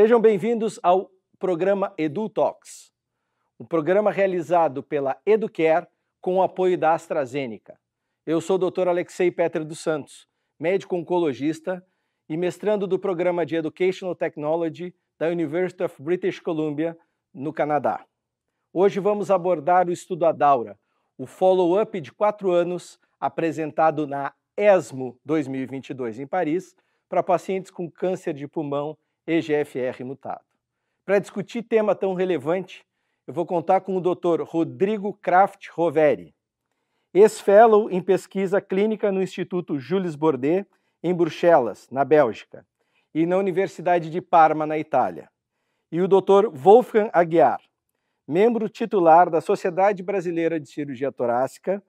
Sejam bem-vindos ao programa Edu Talks, um programa realizado pela Educare com o apoio da AstraZeneca. Eu sou o Dr. Alexei Petra dos Santos, médico oncologista e mestrando do programa de Educational Technology da University of British Columbia, no Canadá. Hoje vamos abordar o estudo Adaura, o follow-up de quatro anos apresentado na ESMO 2022 em Paris para pacientes com câncer de pulmão EGFR mutado. Para discutir tema tão relevante, eu vou contar com o Dr. Rodrigo Kraft Roveri, ex-fellow em pesquisa clínica no Instituto Jules Bordet, em Bruxelas, na Bélgica, e na Universidade de Parma, na Itália. E o Dr. Wolfgang Aguiar, membro titular da Sociedade Brasileira de Cirurgia Torácica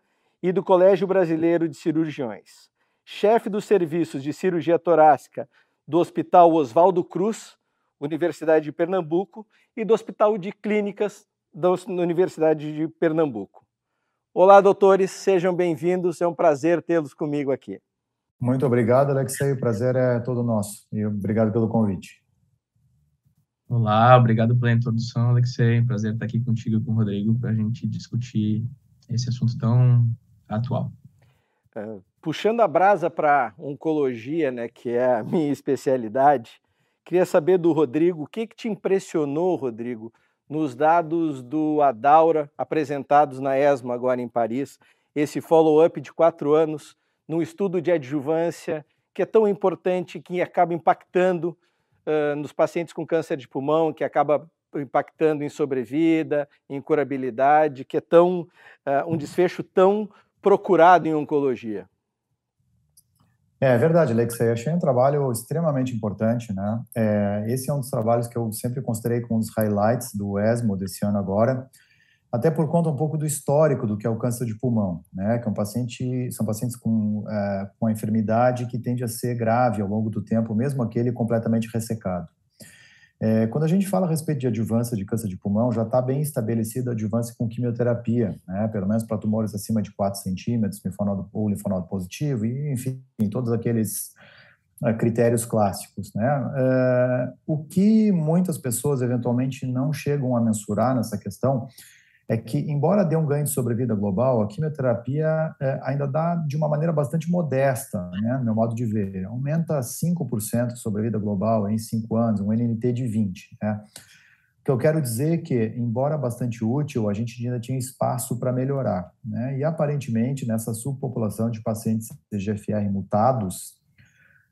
e do Colégio Brasileiro de Cirurgiões, chefe dos serviços de cirurgia torácica do Hospital Oswaldo Cruz, Universidade de Pernambuco, e do Hospital de Clínicas da Universidade de Pernambuco. Olá, doutores, sejam bem-vindos, é um prazer tê-los comigo aqui. Muito obrigado, Alexei, o prazer é todo nosso e obrigado pelo convite. Olá, obrigado pela introdução, Alexei, prazer estar aqui contigo e com o Rodrigo para a gente discutir esse assunto tão atual. É, puxando a brasa para oncologia, né, que é a minha especialidade, queria saber do Rodrigo, o que, que te impressionou, Rodrigo, nos dados do Adaura apresentados na ESMO agora em Paris, esse follow-up de quatro anos, num estudo de adjuvância que é tão importante, que acaba impactando uh, nos pacientes com câncer de pulmão, que acaba impactando em sobrevida, em curabilidade, que é tão uh, um desfecho tão procurado em oncologia. É, verdade, Alexei. Achei um trabalho extremamente importante, né? É, esse é um dos trabalhos que eu sempre considerei como um dos highlights do ESMO desse ano agora, até por conta um pouco do histórico do que é o câncer de pulmão, né? Que é um paciente, são pacientes com, é, com a enfermidade que tende a ser grave ao longo do tempo, mesmo aquele completamente ressecado. É, quando a gente fala a respeito de adjuvância de câncer de pulmão, já está bem estabelecida a adjuvância com quimioterapia, né, pelo menos para tumores acima de 4 centímetros, ou linfonodo positivo, e, enfim, todos aqueles é, critérios clássicos. Né? É, o que muitas pessoas eventualmente não chegam a mensurar nessa questão é que, embora dê um ganho de sobrevida global, a quimioterapia é, ainda dá de uma maneira bastante modesta, né, no meu modo de ver. Aumenta 5% de sobrevida global em 5 anos, um NNT de 20. Né? O que eu quero dizer é que, embora bastante útil, a gente ainda tinha espaço para melhorar. Né? E, aparentemente, nessa subpopulação de pacientes CGFR mutados,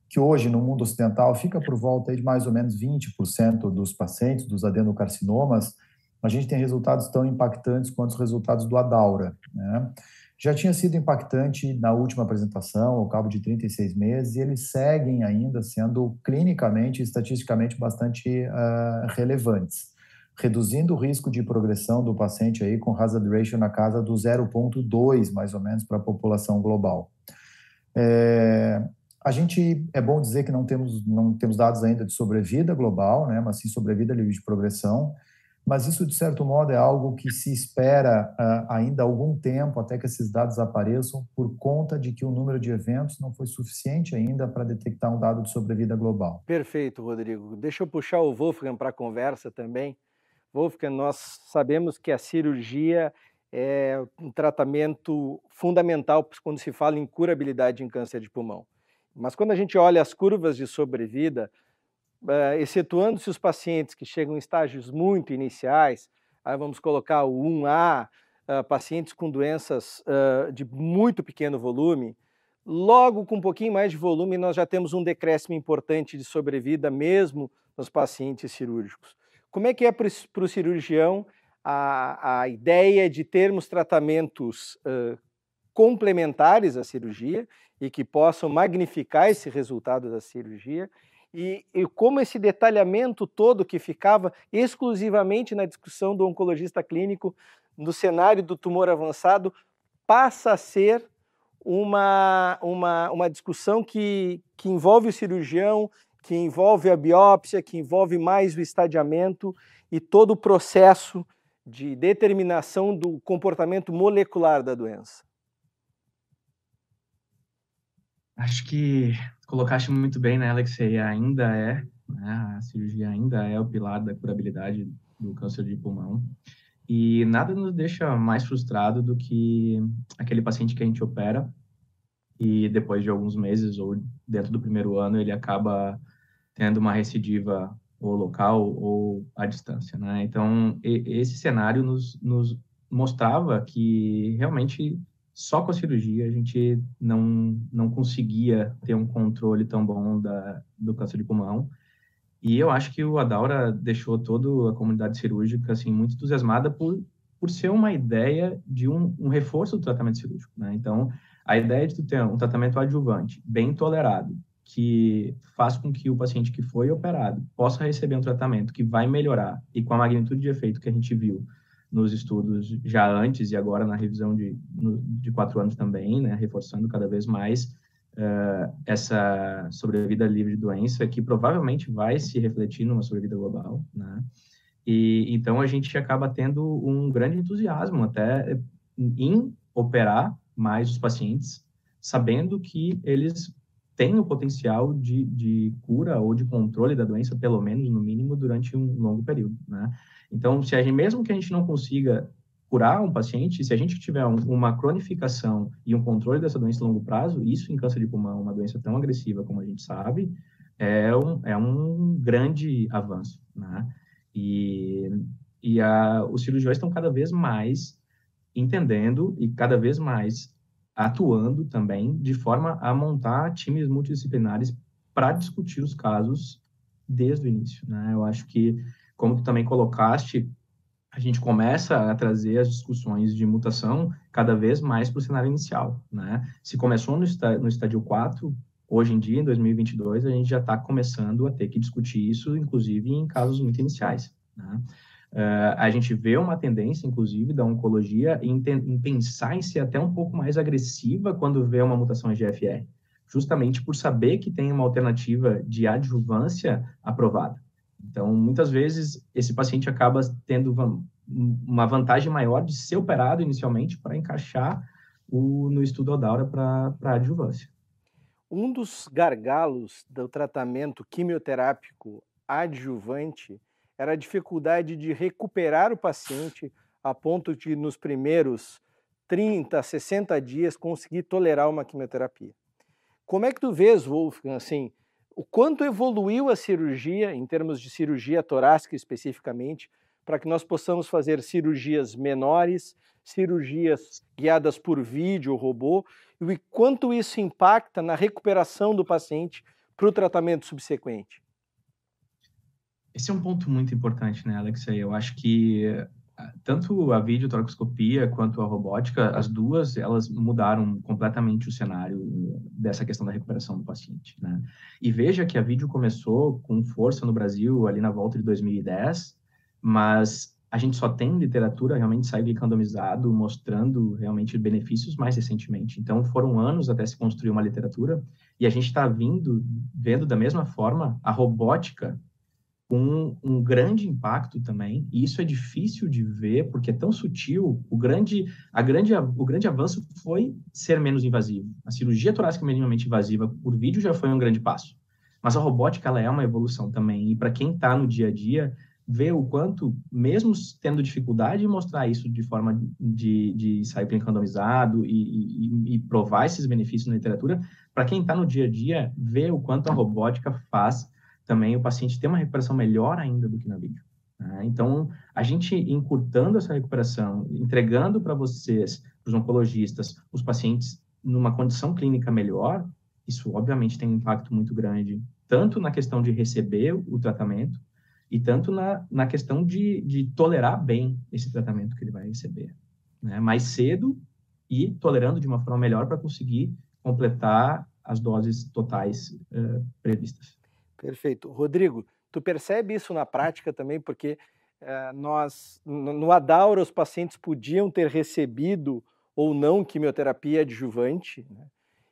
que hoje no mundo ocidental fica por volta de mais ou menos 20% dos pacientes dos adenocarcinomas, a gente tem resultados tão impactantes quanto os resultados do Adaura. Né? Já tinha sido impactante na última apresentação, ao cabo de 36 meses, e eles seguem ainda sendo clinicamente e estatisticamente bastante uh, relevantes, reduzindo o risco de progressão do paciente aí com hazard ratio na casa do 0,2, mais ou menos, para a população global. É, a gente é bom dizer que não temos não temos dados ainda de sobrevida global, né, mas sim sobrevida livre de progressão mas isso, de certo modo, é algo que se espera uh, ainda algum tempo até que esses dados apareçam, por conta de que o número de eventos não foi suficiente ainda para detectar um dado de sobrevida global. Perfeito, Rodrigo. Deixa eu puxar o Wolfgang para a conversa também. Wolfgang, nós sabemos que a cirurgia é um tratamento fundamental quando se fala em curabilidade em câncer de pulmão. Mas quando a gente olha as curvas de sobrevida, uh, excetuando-se os pacientes que chegam em estágios muito iniciais, aí vamos colocar o 1A, uh, eh, pacientes com doenças uh, de muito pequeno volume, logo com um pouquinho mais de volume, nós já temos um decréscimo importante de sobrevida, mesmo nos pacientes cirúrgicos. Como é que é para o cirurgião a, a ideia de termos tratamentos complementares à cirurgia e que possam magnificar esse resultado da cirurgia e, e, como esse detalhamento todo que ficava exclusivamente na discussão do oncologista clínico no cenário do tumor avançado passa a ser uma, uma, uma discussão que, que envolve o cirurgião, que envolve a biópsia, que envolve mais o estadiamento e todo o processo de determinação do comportamento molecular da doença. Acho que colocaste muito bem, né, Alexei? Ainda é Né? A cirurgia ainda é o pilar da curabilidade do câncer de pulmão. E nada nos deixa mais frustrado do que aquele paciente que a gente opera e depois de alguns meses ou dentro do primeiro ano ele acaba tendo uma recidiva ou local ou à distância, né? Então, esse cenário nos, nos mostrava que realmente só com a cirurgia a gente não, não conseguia ter um controle tão bom da, do câncer de pulmão. E eu acho que o Adaura deixou toda a comunidade cirúrgica assim muito entusiasmada por, por ser uma ideia de um, um reforço do tratamento cirúrgico. Né? Então, a ideia de tu ter um tratamento adjuvante, bem tolerado, que faz com que o paciente que foi operado possa receber um tratamento que vai melhorar e com a magnitude de efeito que a gente viu nos estudos já antes e agora na revisão de, de quatro anos também, né, reforçando cada vez mais uh, essa sobrevida livre de doença, que provavelmente vai se refletir numa sobrevida global, né? E então a gente acaba tendo um grande entusiasmo até em operar mais os pacientes, sabendo que eles têm o potencial de, de cura ou de controle da doença, pelo menos no mínimo, durante um longo período, né? Então, se a gente, mesmo que a gente não consiga curar um paciente, se a gente tiver um, uma cronificação e um controle dessa doença a longo prazo, isso em câncer de pulmão, uma doença tão agressiva como a gente sabe, é um, é um grande avanço, né? E, e a, os cirurgiões estão cada vez mais entendendo e cada vez mais atuando também de forma a montar times multidisciplinares para discutir os casos desde o início, né? Eu acho que, como tu também colocaste, a gente começa a trazer as discussões de mutação cada vez mais para o cenário inicial, né? Se começou no, no estádio 4, hoje em dia, em 2022, a gente já está começando a ter que discutir isso, inclusive em casos muito iniciais, né? Uh, a gente vê uma tendência, inclusive, da oncologia em, em, pensar em ser até um pouco mais agressiva quando vê uma mutação EGFR, justamente por saber que tem uma alternativa de adjuvância aprovada. Então, muitas vezes, esse paciente acaba tendo uma vantagem maior de ser operado inicialmente para encaixar o, no estudo Odaura para adjuvância. Um dos gargalos do tratamento quimioterápico adjuvante era a dificuldade de recuperar o paciente a ponto de, nos primeiros 30, 60 dias, conseguir tolerar uma quimioterapia. Como é que tu vês, Wolfgang, assim, o quanto evoluiu a cirurgia, em termos de cirurgia torácica especificamente, para que nós possamos fazer cirurgias menores, cirurgias guiadas por vídeo robô, e quanto isso impacta na recuperação do paciente para o tratamento subsequente? Esse é um ponto muito importante, né, Alexei? Eu acho que ah, tanto a videotoracoscopia quanto a robótica, as duas, elas mudaram completamente o cenário dessa questão da recuperação do paciente, né? E veja que a vídeo começou com força no Brasil ali na volta de 2010, mas a gente só tem literatura realmente saiu randomizado mostrando realmente benefícios mais recentemente. Então foram anos até se construir uma literatura e a gente está vindo vendo da mesma forma a robótica com um grande impacto também, e isso é difícil de ver porque é tão sutil. O grande, a grande, o grande avanço foi ser menos invasivo. A cirurgia torácica minimamente invasiva por vídeo já foi um grande passo, mas a robótica ela é uma evolução também. E para quem está no dia a dia, ver o quanto, mesmo tendo dificuldade de mostrar isso de forma de, de sair randomizado e, e, e provar esses benefícios na literatura, para quem está no dia a dia, ver o quanto a robótica faz também o paciente ter uma recuperação melhor ainda do que na vídeo. Né? Então, a gente encurtando essa recuperação, entregando para vocês, para os oncologistas, os pacientes numa condição clínica melhor, isso obviamente tem um impacto muito grande, tanto na questão de receber o tratamento, e tanto na, na questão de, de tolerar bem esse tratamento que ele vai receber. Né? Mais cedo e tolerando de uma forma melhor para conseguir completar as doses totais uh, previstas. Perfeito. Rodrigo, tu percebe isso na prática também, porque eh, nós, no, Adaura, os pacientes podiam ter recebido ou não quimioterapia adjuvante, né?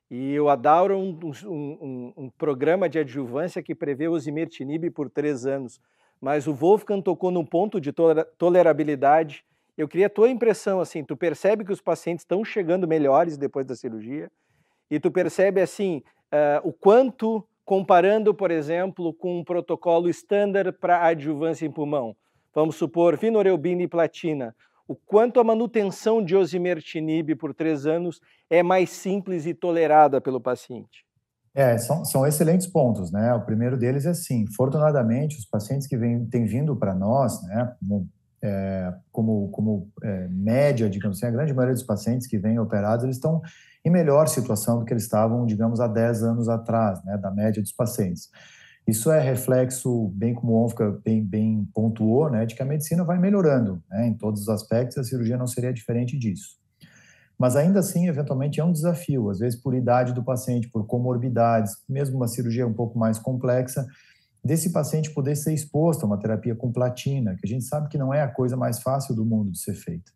E o Adaura é um, um, um, um, programa de adjuvância que prevê o zimertinib por três anos. Mas o Wolfgang tocou num ponto de tolerabilidade. Eu queria a tua impressão, assim, tu percebe que os pacientes estão chegando melhores depois da cirurgia e tu percebe, assim, uh, o quanto comparando, por exemplo, com um protocolo standard para adjuvância em pulmão. Vamos supor vinorelbina e platina. O quanto a manutenção de osimertinib por três anos é mais simples e tolerada pelo paciente. É, são, são excelentes pontos, né? O primeiro deles é assim, fortunadamente, os pacientes que vem, têm vindo para nós, né, é, como, como é, média, digamos assim, a grande maioria dos pacientes que vêm operados, eles estão em melhor situação do que eles estavam, digamos, há 10 anos atrás, né, da média dos pacientes. Isso é reflexo, bem como o Onfica bem, bem pontuou, né, de que a medicina vai melhorando né, em todos os aspectos, a cirurgia não seria diferente disso. Mas ainda assim, eventualmente, é um desafio, às vezes por idade do paciente, por comorbidades, mesmo uma cirurgia um pouco mais complexa, desse paciente poder ser exposto a uma terapia com platina, que a gente sabe que não é a coisa mais fácil do mundo de ser feita.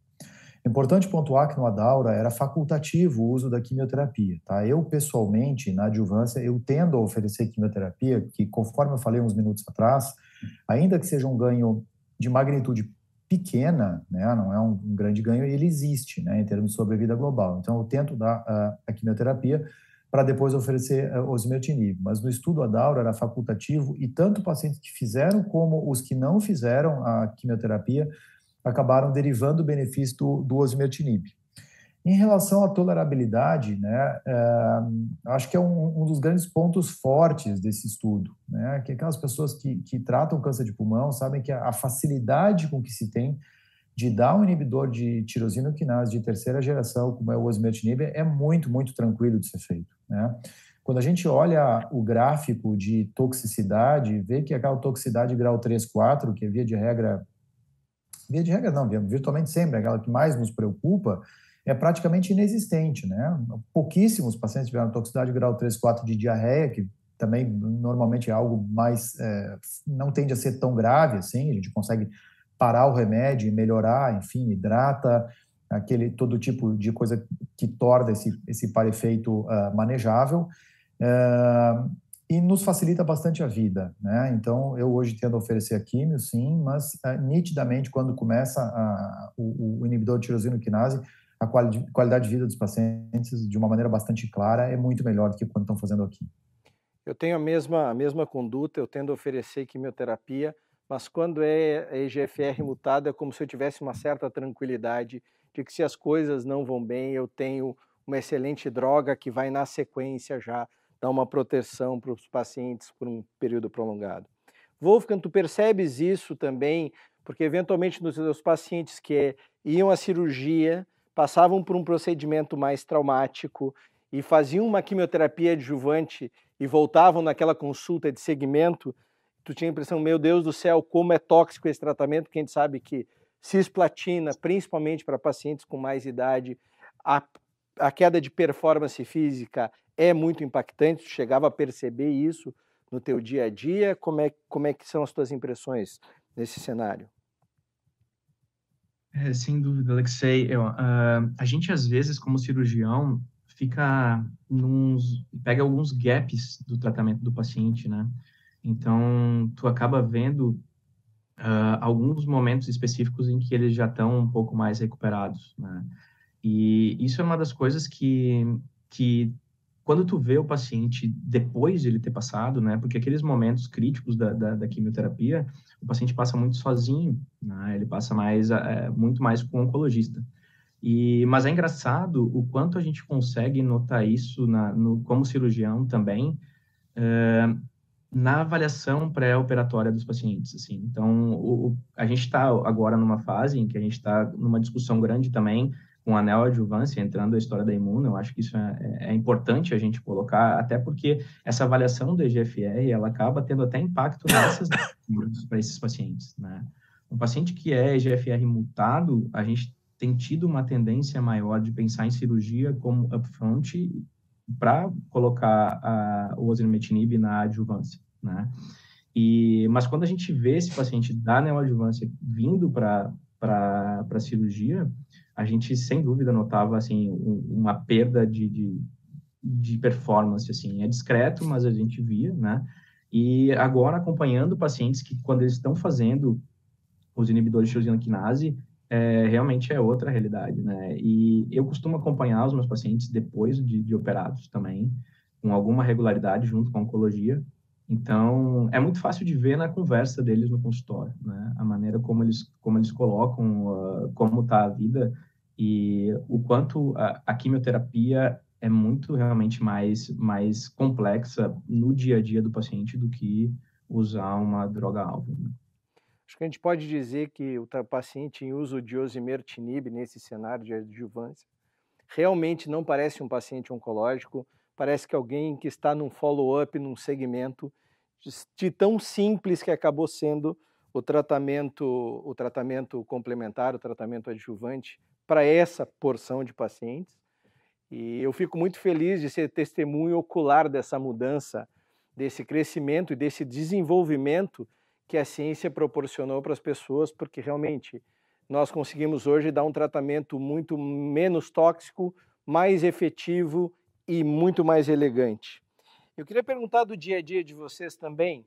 Importante pontuar que no Adaura era facultativo o uso da quimioterapia, tá? Eu, pessoalmente, na adjuvância, eu tendo a oferecer quimioterapia, que conforme eu falei uns minutos atrás, ainda que seja um ganho de magnitude pequena, né, não é um, grande ganho, ele existe, né, em termos de sobrevida global. Então, eu tento dar a, a quimioterapia para depois oferecer uh, osimertinib. Mas no estudo Adaura era facultativo e tanto pacientes que fizeram como os que não fizeram a quimioterapia acabaram derivando o benefício do, do osimertinib. Em relação à tolerabilidade, né, é, acho que é um, um, dos grandes pontos fortes desse estudo, né, que aquelas pessoas que, que tratam câncer de pulmão sabem que a, a facilidade com que se tem de dar um inibidor de tirosina quinase de terceira geração, como é o osimertinib, é muito, muito tranquilo de ser feito. Né? Quando a gente olha o gráfico de toxicidade, vê que aquela toxicidade grau 3, 4, que é via de regra, via de regra não, virtualmente sempre, aquela que mais nos preocupa, é praticamente inexistente, né? Pouquíssimos pacientes tiveram toxicidade grau 3, 4 de diarreia, que também normalmente é algo mais, é, não tende a ser tão grave assim, a gente consegue parar o remédio e melhorar, enfim, hidrata, aquele todo tipo de coisa que torna esse, esse par efeito uh, manejável. Uh, e nos facilita bastante a vida, né? Então, eu hoje tendo a oferecer a químio, sim, mas uh, nitidamente, quando começa a, o, o, inibidor de tirosina quinase, a qualidade de vida dos pacientes, de uma maneira bastante clara, é muito melhor do que quando estão fazendo aqui. Eu tenho a mesma, a mesma conduta, eu tendo a oferecer quimioterapia, mas quando é EGFR mutado, é como se eu tivesse uma certa tranquilidade de que se as coisas não vão bem, eu tenho uma excelente droga que vai na sequência já dar uma proteção para os pacientes por um período prolongado. Wolfgang, tu percebes isso também, porque eventualmente nos seus pacientes que iam à cirurgia, passavam por um procedimento mais traumático e faziam uma quimioterapia adjuvante e voltavam naquela consulta de segmento, tu tinha a impressão, meu Deus do céu, como é tóxico esse tratamento, que a gente sabe que cisplatina, principalmente para pacientes com mais idade, a, a queda de performance física é muito impactante, tu chegava a perceber isso no teu dia a dia, como é, como é que são as tuas impressões nesse cenário? É, sem dúvida, Alexei. Eu, uh, a gente, às vezes, como cirurgião, fica nos... pega alguns gaps do tratamento do paciente, né? Então, tu acaba vendo uh, alguns momentos específicos em que eles já estão um pouco mais recuperados, né? E isso é uma das coisas que, que quando tu vê o paciente depois de ele ter passado, né? Porque aqueles momentos críticos da, da, da quimioterapia, o paciente passa muito sozinho, né? Ele passa mais, é, muito mais com o oncologista. E, mas é engraçado o quanto a gente consegue notar isso na, no, como cirurgião também é, na avaliação pré-operatória dos pacientes. Assim. Então, o, a gente está agora numa fase em que a gente está numa discussão grande também com a neoadjuvância, entrando a história da imuna, eu acho que isso é, é, importante a gente colocar, até porque essa avaliação do EGFR, ela acaba tendo até impacto nessas para esses pacientes, né? Um paciente que é EGFR mutado, a gente tem tido uma tendência maior de pensar em cirurgia como upfront para colocar a, o osimertinib na adjuvância, né? E, mas quando a gente vê esse paciente da neoadjuvância vindo para para cirurgia, a gente sem dúvida notava assim um, uma perda de, de, de, performance assim é discreto mas a gente via né e agora acompanhando pacientes que quando eles estão fazendo os inibidores de tirosina é, realmente é outra realidade né e eu costumo acompanhar os meus pacientes depois de, de operados também com alguma regularidade junto com a oncologia. Então, é muito fácil de ver na conversa deles no consultório, né? A maneira como eles, como eles colocam uh, como está a vida e o quanto a, a, quimioterapia é muito realmente mais, mais complexa no dia a dia do paciente do que usar uma droga-alvo. Né? Acho que a gente pode dizer que o paciente em uso de osimertinib nesse cenário de adjuvância realmente não parece um paciente oncológico, parece que alguém que está num follow-up, num segmento de, tão simples que acabou sendo o tratamento, o tratamento complementar, o tratamento adjuvante para essa porção de pacientes. E eu fico muito feliz de ser testemunho ocular dessa mudança, desse crescimento e desse desenvolvimento que a ciência proporcionou para as pessoas, porque realmente nós conseguimos hoje dar um tratamento muito menos tóxico, mais efetivo e muito mais elegante. Eu queria perguntar do dia a dia de vocês também.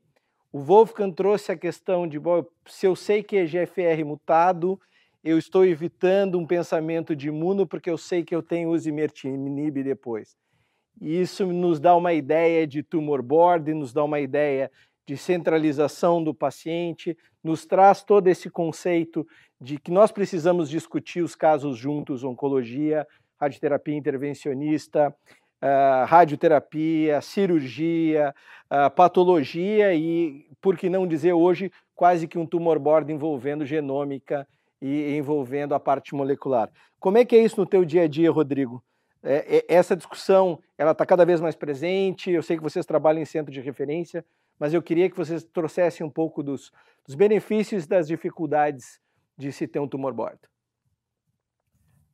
O Wolfgang trouxe a questão de, bom, se eu sei que é GFR mutado, eu estou evitando um pensamento de imuno porque eu sei que eu tenho osimertinib depois. E isso nos dá uma ideia de tumor board, nos dá uma ideia de centralização do paciente, nos traz todo esse conceito de que nós precisamos discutir os casos juntos, oncologia, radioterapia intervencionista, uh, radioterapia, cirurgia, uh, patologia e, por que não dizer hoje, quase que um tumor board envolvendo genômica e envolvendo a parte molecular. Como é que é isso no teu dia a dia, Rodrigo? É, é, essa discussão ela está cada vez mais presente. Eu sei que vocês trabalham em centro de referência, mas eu queria que vocês trouxessem um pouco dos, dos benefícios das dificuldades de se ter um tumor board.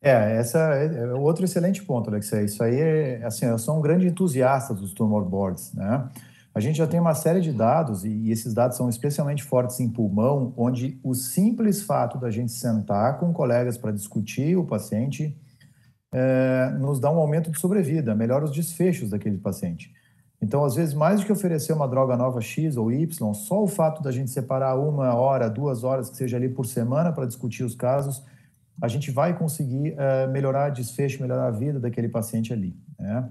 É, essa é, é outro excelente ponto, Alexei. Isso aí é, assim, eu sou um grande entusiasta dos tumor boards, né? A gente já tem uma série de dados, e esses dados são especialmente fortes em pulmão, onde o simples fato da gente sentar com colegas para discutir o paciente é, nos dá um aumento de sobrevida, melhora os desfechos daquele paciente. Então, às vezes, mais do que oferecer uma droga nova X ou Y, só o fato da gente separar uma hora, duas horas, que seja ali por semana para discutir os casos, a gente vai conseguir uh, melhorar desfecho, melhorar a vida daquele paciente ali. Né?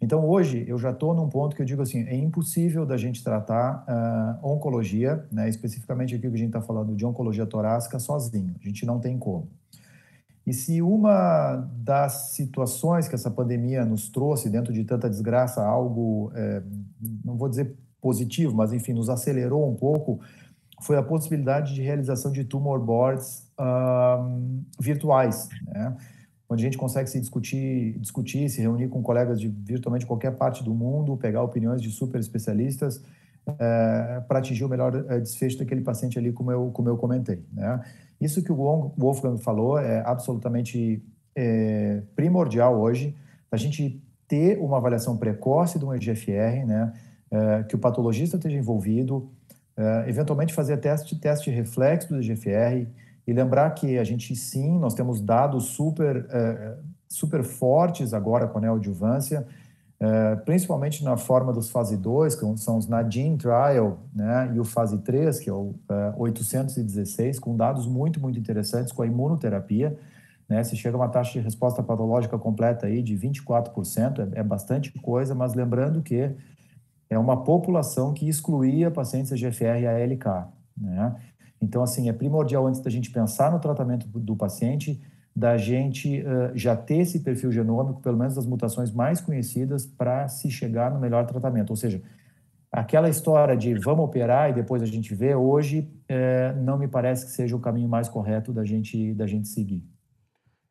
Então, hoje, eu já estou num ponto que eu digo assim, é impossível da gente tratar uh, oncologia, né, especificamente aqui que a gente está falando de oncologia torácica, sozinho. A gente não tem como. E se uma das situações que essa pandemia nos trouxe, dentro de tanta desgraça, algo, é, não vou dizer positivo, mas enfim, nos acelerou um pouco, foi a possibilidade de realização de tumor boards um, virtuais, né? onde a gente consegue se discutir, discutir, se reunir com colegas de virtualmente qualquer parte do mundo, pegar opiniões de super especialistas é, para atingir o melhor é, desfecho daquele paciente ali, como eu, como eu comentei. Né? Isso que o Wolfgang falou é absolutamente é, primordial hoje, a gente ter uma avaliação precoce de um EGFR, né, é, que o patologista esteja envolvido, eventualmente fazer teste, teste reflexo do EGFR e lembrar que a gente sim, nós temos dados super, super fortes agora com a neoadjuvância, é, principalmente na forma dos fase 2, que são os Nadine Trial, né, e o fase 3, que é o é, 816, com dados muito, muito interessantes com a imunoterapia, né, se chega a uma taxa de resposta patológica completa aí de 24%, é, é bastante coisa, mas lembrando que é uma população que excluía pacientes EGFR e ALK, né? Então, assim, é primordial antes da gente pensar no tratamento do paciente, da gente uh, já ter esse perfil genômico, pelo menos das mutações mais conhecidas, para se chegar no melhor tratamento. Ou seja, aquela história de vamos operar e depois a gente vê, hoje eh, não me parece que seja o caminho mais correto da gente, da gente seguir.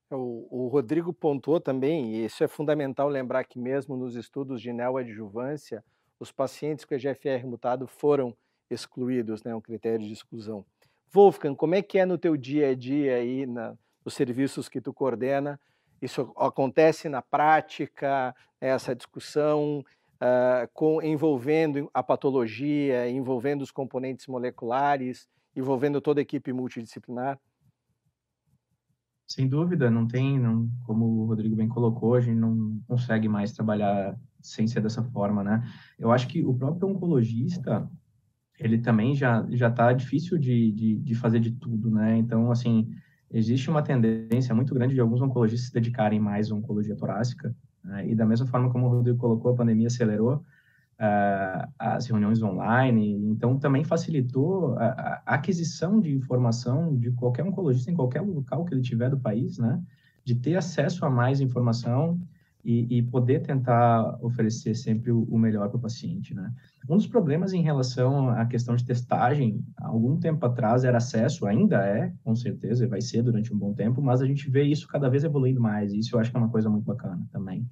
O, o, Rodrigo pontuou também, e isso é fundamental lembrar que mesmo nos estudos de neoadjuvância, os pacientes com EGFR mutado foram excluídos, né, um critério de exclusão. Wolfgang, como é que é no teu dia a dia aí na, os serviços que tu coordena. Isso acontece na prática, essa discussão uh, com, envolvendo a patologia, envolvendo os componentes moleculares, envolvendo toda a equipe multidisciplinar? Sem dúvida, não tem, não, como o Rodrigo bem colocou, a gente não consegue mais trabalhar sem ser dessa forma, né? Eu acho que o próprio oncologista, ele também já já está difícil de, de, de, fazer de tudo, né? Então, assim, existe uma tendência muito grande de alguns oncologistas se dedicarem mais à oncologia torácica Né? E da mesma forma como o Rodrigo colocou, a pandemia acelerou uh, as reuniões online, então também facilitou a, a, aquisição de informação de qualquer oncologista em qualquer local que ele tiver do país, né? De ter acesso a mais informação e, e poder tentar oferecer sempre o, o melhor para o paciente, né? Um dos problemas em relação à questão de testagem, há algum tempo atrás era acesso, ainda é, com certeza, vai ser durante um bom tempo, mas a gente vê isso cada vez evoluindo mais, e isso eu acho que é uma coisa muito bacana também.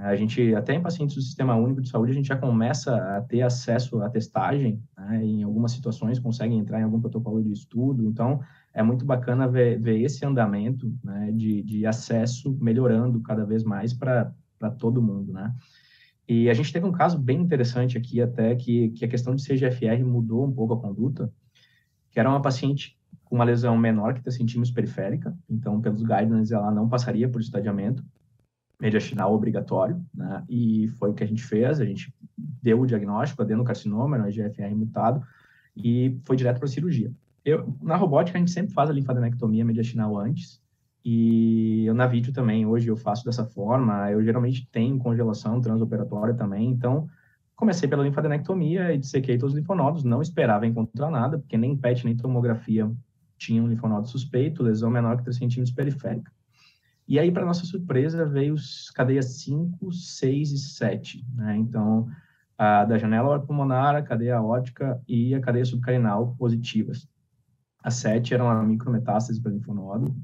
A gente, até em pacientes do Sistema Único de Saúde, a gente já começa a ter acesso à testagem, né? em algumas situações conseguem entrar em algum protocolo de estudo, então é muito bacana ver, ver esse andamento né? de, de acesso melhorando cada vez mais para todo mundo, né? E a gente teve um caso bem interessante aqui até, que, que a questão de CGFR mudou um pouco a conduta, que era uma paciente com uma lesão menor que 3 centímetros periférica, então pelos guidelines ela não passaria por estadiamento, mediastinal obrigatório, né? E foi o que a gente fez, a gente deu o diagnóstico, adenocarcinoma, no EGFR mutado, e foi direto para a cirurgia. Eu, na robótica, a gente sempre faz a linfadenectomia mediastinal antes, e eu na vídeo também, hoje eu faço dessa forma, eu geralmente tenho congelação transoperatória também, então comecei pela linfadenectomia e dissequei todos os linfonodos, não esperava encontrar nada, porque nem PET nem tomografia tinham um linfonodo suspeito, lesão menor que 3 centímetros periférica. E aí, para nossa surpresa, veio os cadeias 5, 6 e 7. Né? Então, a da janela pulmonar, a cadeia ótica e a cadeia subcarinal positivas. A 7 era uma micrometástase para linfonodo.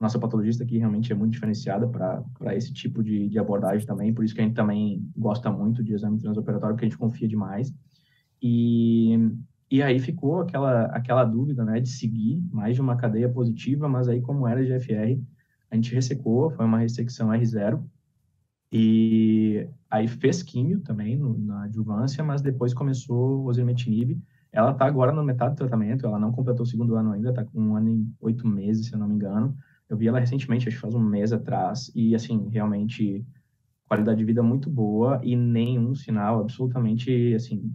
Nossa patologista aqui realmente é muito diferenciada para esse tipo de, de abordagem também, por isso que a gente também gosta muito de exame transoperatório, porque a gente confia demais. E, e aí ficou aquela, aquela dúvida né, de seguir mais de uma cadeia positiva, mas aí como era GFR, a gente ressecou, foi uma ressecção R0, e aí fez químio também no, na adjuvância, mas depois começou o osimertinib. Ela está agora no metade do tratamento, ela não completou o segundo ano ainda, está com um ano e oito meses, se eu não me engano. Eu vi ela recentemente, acho que faz um mês atrás, e assim, realmente qualidade de vida muito boa e nenhum sinal absolutamente, assim,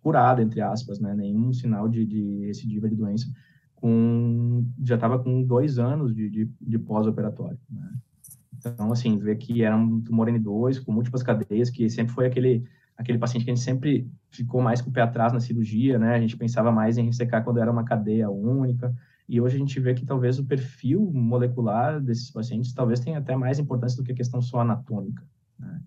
curada, entre aspas, né? Nenhum sinal de, de recidiva de doença com já estava com dois anos de, de, de pós-operatório. Né? Então, assim, ver que era um tumor N2 com múltiplas cadeias, que sempre foi aquele aquele paciente que a gente sempre ficou mais com o pé atrás na cirurgia, né? A gente pensava mais em ressecar quando era uma cadeia única. E hoje a gente vê que talvez o perfil molecular desses pacientes talvez tenha até mais importância do que a questão só anatômica. Né?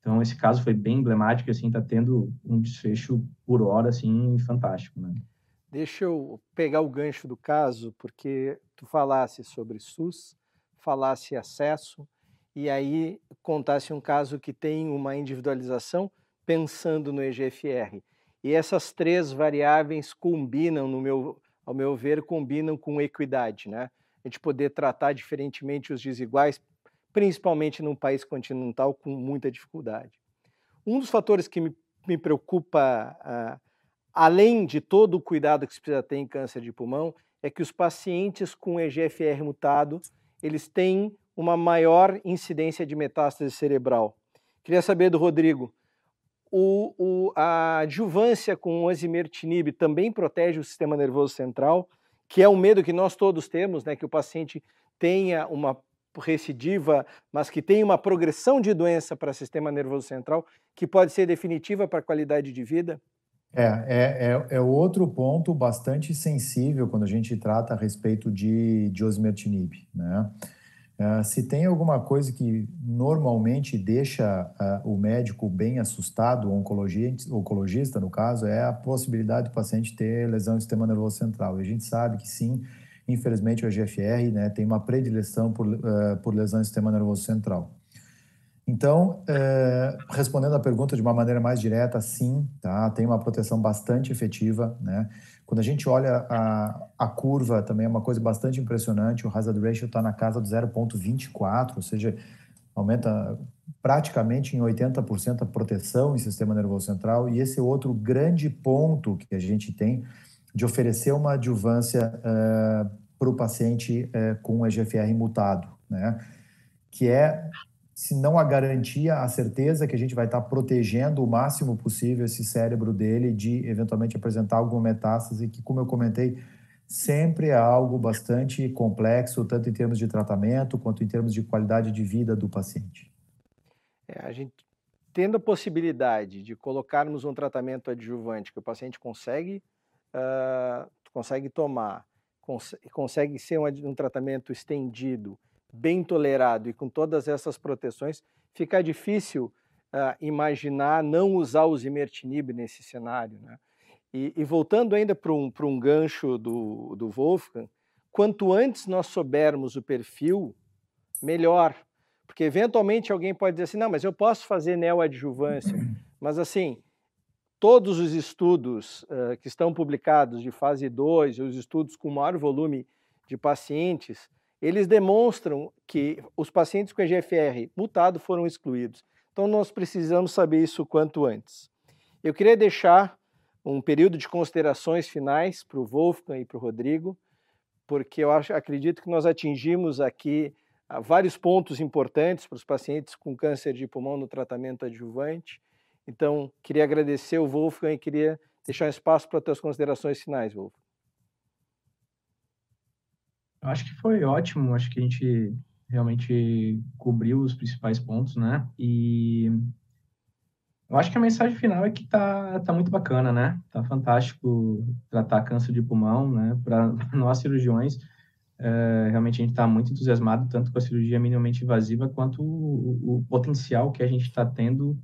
Então, esse caso foi bem emblemático, assim, está tendo um desfecho por hora, assim, fantástico, né? Deixa eu pegar o gancho do caso, porque tu falasse sobre SUS, falasse acesso, e aí contasse um caso que tem uma individualização pensando no EGFR. E essas três variáveis combinam, no meu, ao meu ver, combinam com equidade, né? A gente poder tratar diferentemente os desiguais, principalmente num país continental com muita dificuldade. Um dos fatores que me, me preocupa uh, além de todo o cuidado que se precisa ter em câncer de pulmão, é que os pacientes com EGFR mutado, eles têm uma maior incidência de metástase cerebral. Queria saber do Rodrigo, o, o, a adjuvância com osimertinib também protege o sistema nervoso central, que é um medo que nós todos temos, né, que o paciente tenha uma recidiva, mas que tenha uma progressão de doença para o sistema nervoso central, que pode ser definitiva para a qualidade de vida? É, é, é, é, outro ponto bastante sensível quando a gente trata a respeito de, de osimertinib, né? Uh, se tem alguma coisa que normalmente deixa uh, o médico bem assustado, o oncologista, oncologista, no caso, é a possibilidade do paciente ter lesão do sistema nervoso central. E a gente sabe que sim, infelizmente o EGFR né, tem uma predileção por, uh, por lesão do sistema nervoso central. Então, é, respondendo a pergunta de uma maneira mais direta, sim, tá? tem uma proteção bastante efetiva. Né? Quando a gente olha a, a curva, também é uma coisa bastante impressionante, o hazard ratio está na casa do 0,24, ou seja, aumenta praticamente em 80% a proteção em sistema nervoso central, e esse é outro grande ponto que a gente tem de oferecer uma adjuvância é, para o paciente é, com EGFR mutado, né? que é se não a garantia, a certeza que a gente vai estar protegendo o máximo possível esse cérebro dele de eventualmente apresentar alguma metástase, que, como eu comentei, sempre é algo bastante complexo, tanto em termos de tratamento quanto em termos de qualidade de vida do paciente. é, a gente tendo a possibilidade de colocarmos um tratamento adjuvante que o paciente consegue, uh, consegue tomar, cons consegue ser um, um, tratamento estendido, bem tolerado e com todas essas proteções, fica difícil uh, imaginar não usar o zimertinib nesse cenário. Né? E, e, voltando ainda para um, um gancho do, do Wolfgang, quanto antes nós soubermos o perfil, melhor. Porque eventualmente alguém pode dizer assim, não, mas eu posso fazer neoadjuvância. Mas assim, todos os estudos uh, que estão publicados de fase 2, os estudos com maior volume de pacientes, eles demonstram que os pacientes com EGFR mutado foram excluídos. Então nós precisamos saber isso quanto antes. Eu queria deixar um período de considerações finais para o Wolfgang e para o Rodrigo, porque eu acho, acredito que nós atingimos aqui ah, vários pontos importantes para os pacientes com câncer de pulmão no tratamento adjuvante. Então, queria agradecer o Wolfgang e queria deixar um espaço para as tuas considerações finais, Wolfgang. Eu acho que foi ótimo, acho que a gente realmente cobriu os principais pontos, né? E eu acho que a mensagem final é que tá, tá muito bacana, né? Tá fantástico tratar câncer de pulmão, né? Para nós cirurgiões, é, realmente a gente está muito entusiasmado tanto com a cirurgia minimamente invasiva quanto o, o potencial que a gente está tendo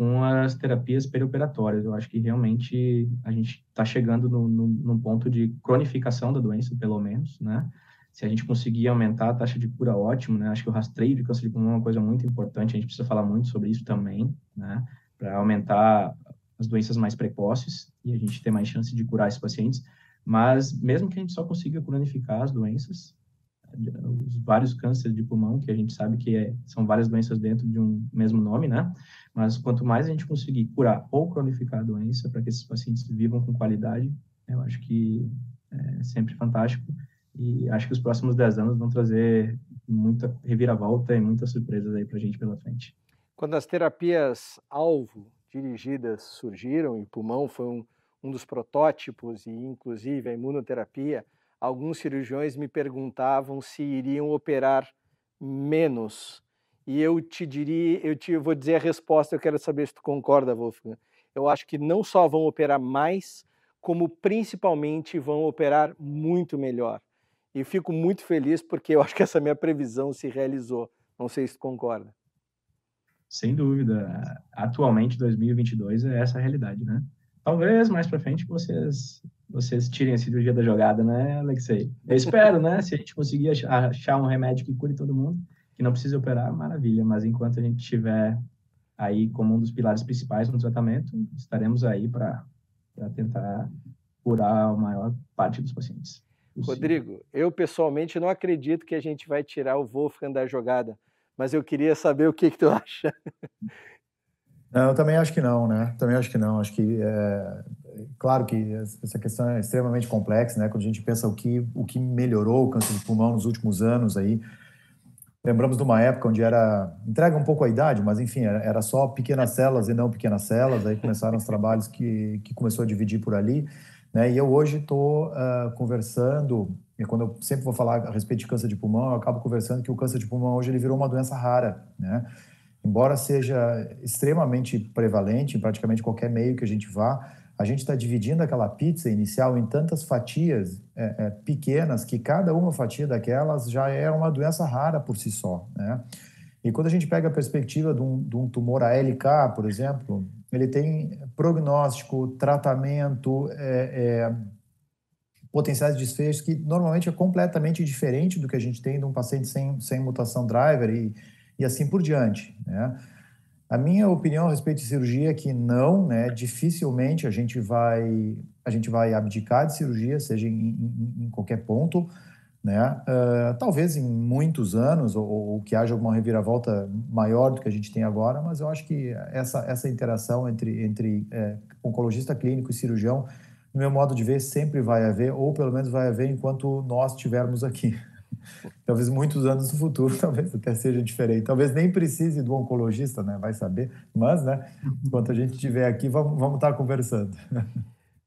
com as terapias perioperatórias. Eu acho que realmente a gente está chegando no, no, num ponto de cronificação da doença, pelo menos, né? Se a gente conseguir aumentar a taxa de cura, ótimo, né? Acho que o rastreio de câncer de pulmão é uma coisa muito importante, a gente precisa falar muito sobre isso também, né? Para aumentar as doenças mais precoces e a gente ter mais chance de curar esses pacientes. Mas mesmo que a gente só consiga cronificar as doenças, os vários cânceres de pulmão, que a gente sabe que é, são várias doenças dentro de um mesmo nome, né? Mas quanto mais a gente conseguir curar ou cronificar a doença para que esses pacientes vivam com qualidade, eu acho que é sempre fantástico. E acho que os próximos 10 anos vão trazer muita reviravolta e muitas surpresas aí para a gente pela frente. Quando as terapias alvo dirigidas surgiram, e pulmão foi um, um dos protótipos, e inclusive a imunoterapia, alguns cirurgiões me perguntavam se iriam operar menos. E eu te diria, eu te vou dizer a resposta, eu quero saber se tu concorda, Wolfgang. Eu acho que não só vão operar mais, como principalmente vão operar muito melhor. E fico muito feliz porque eu acho que essa minha previsão se realizou. Não sei se tu concorda. Sem dúvida. Atualmente, 2022 é essa a realidade, né? Talvez mais para frente vocês vocês tirem a cirurgia da jogada, né, Alexei? Eu espero, né? Se a gente conseguir achar um remédio que cure todo mundo, que não precise operar, maravilha. Mas enquanto a gente estiver aí como um dos pilares principais no tratamento, estaremos aí para tentar curar a maior parte dos pacientes. Rodrigo, eu pessoalmente não acredito que a gente vai tirar o Wolfgang da jogada, mas eu queria saber o que, que tu acha. Não, eu também acho que não, né? Também acho que não. Acho que é, claro que essa questão é extremamente complexa, né? Quando a gente pensa o que o que melhorou o câncer de pulmão nos últimos anos aí, lembramos de uma época onde era entrega um pouco a idade, mas enfim era, era só pequenas células e não pequenas células. Aí começaram os trabalhos que que começou a dividir por ali, né? E eu hoje estou uh, conversando e quando eu sempre vou falar a respeito de câncer de pulmão, eu acabo conversando que o câncer de pulmão hoje ele virou uma doença rara, né? embora seja extremamente prevalente em praticamente qualquer meio que a gente vá, a gente está dividindo aquela pizza inicial em tantas fatias é, é, pequenas que cada uma fatia daquelas já é uma doença rara por si só. Né? E quando a gente pega a perspectiva de um, de um tumor ALK, por exemplo, ele tem prognóstico, tratamento, é, é, potenciais desfechos que normalmente é completamente diferente do que a gente tem de um paciente sem, sem mutação driver e, e assim por diante. Né? A minha opinião a respeito de cirurgia é que não, né? Dificilmente a gente vai a gente vai abdicar de cirurgia, seja em, em, em qualquer ponto, né? Uh, talvez em muitos anos ou, ou, que haja alguma reviravolta maior do que a gente tem agora, mas eu acho que essa essa interação entre entre é, oncologista clínico e cirurgião, no meu modo de ver, sempre vai haver, ou pelo menos vai haver enquanto nós estivermos aqui. Talvez muitos anos no futuro, talvez até seja diferente. Talvez nem precise do oncologista, né? Vai saber. Mas, né? Enquanto a gente estiver aqui, vamos, vamos estar conversando.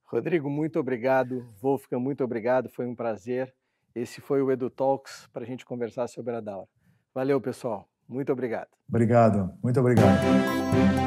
Rodrigo, muito obrigado. Wolfgang, muito obrigado. Foi um prazer. Esse foi o Edu Talks para a gente conversar sobre a Daura. Valeu, pessoal. Muito obrigado. Obrigado, muito obrigado.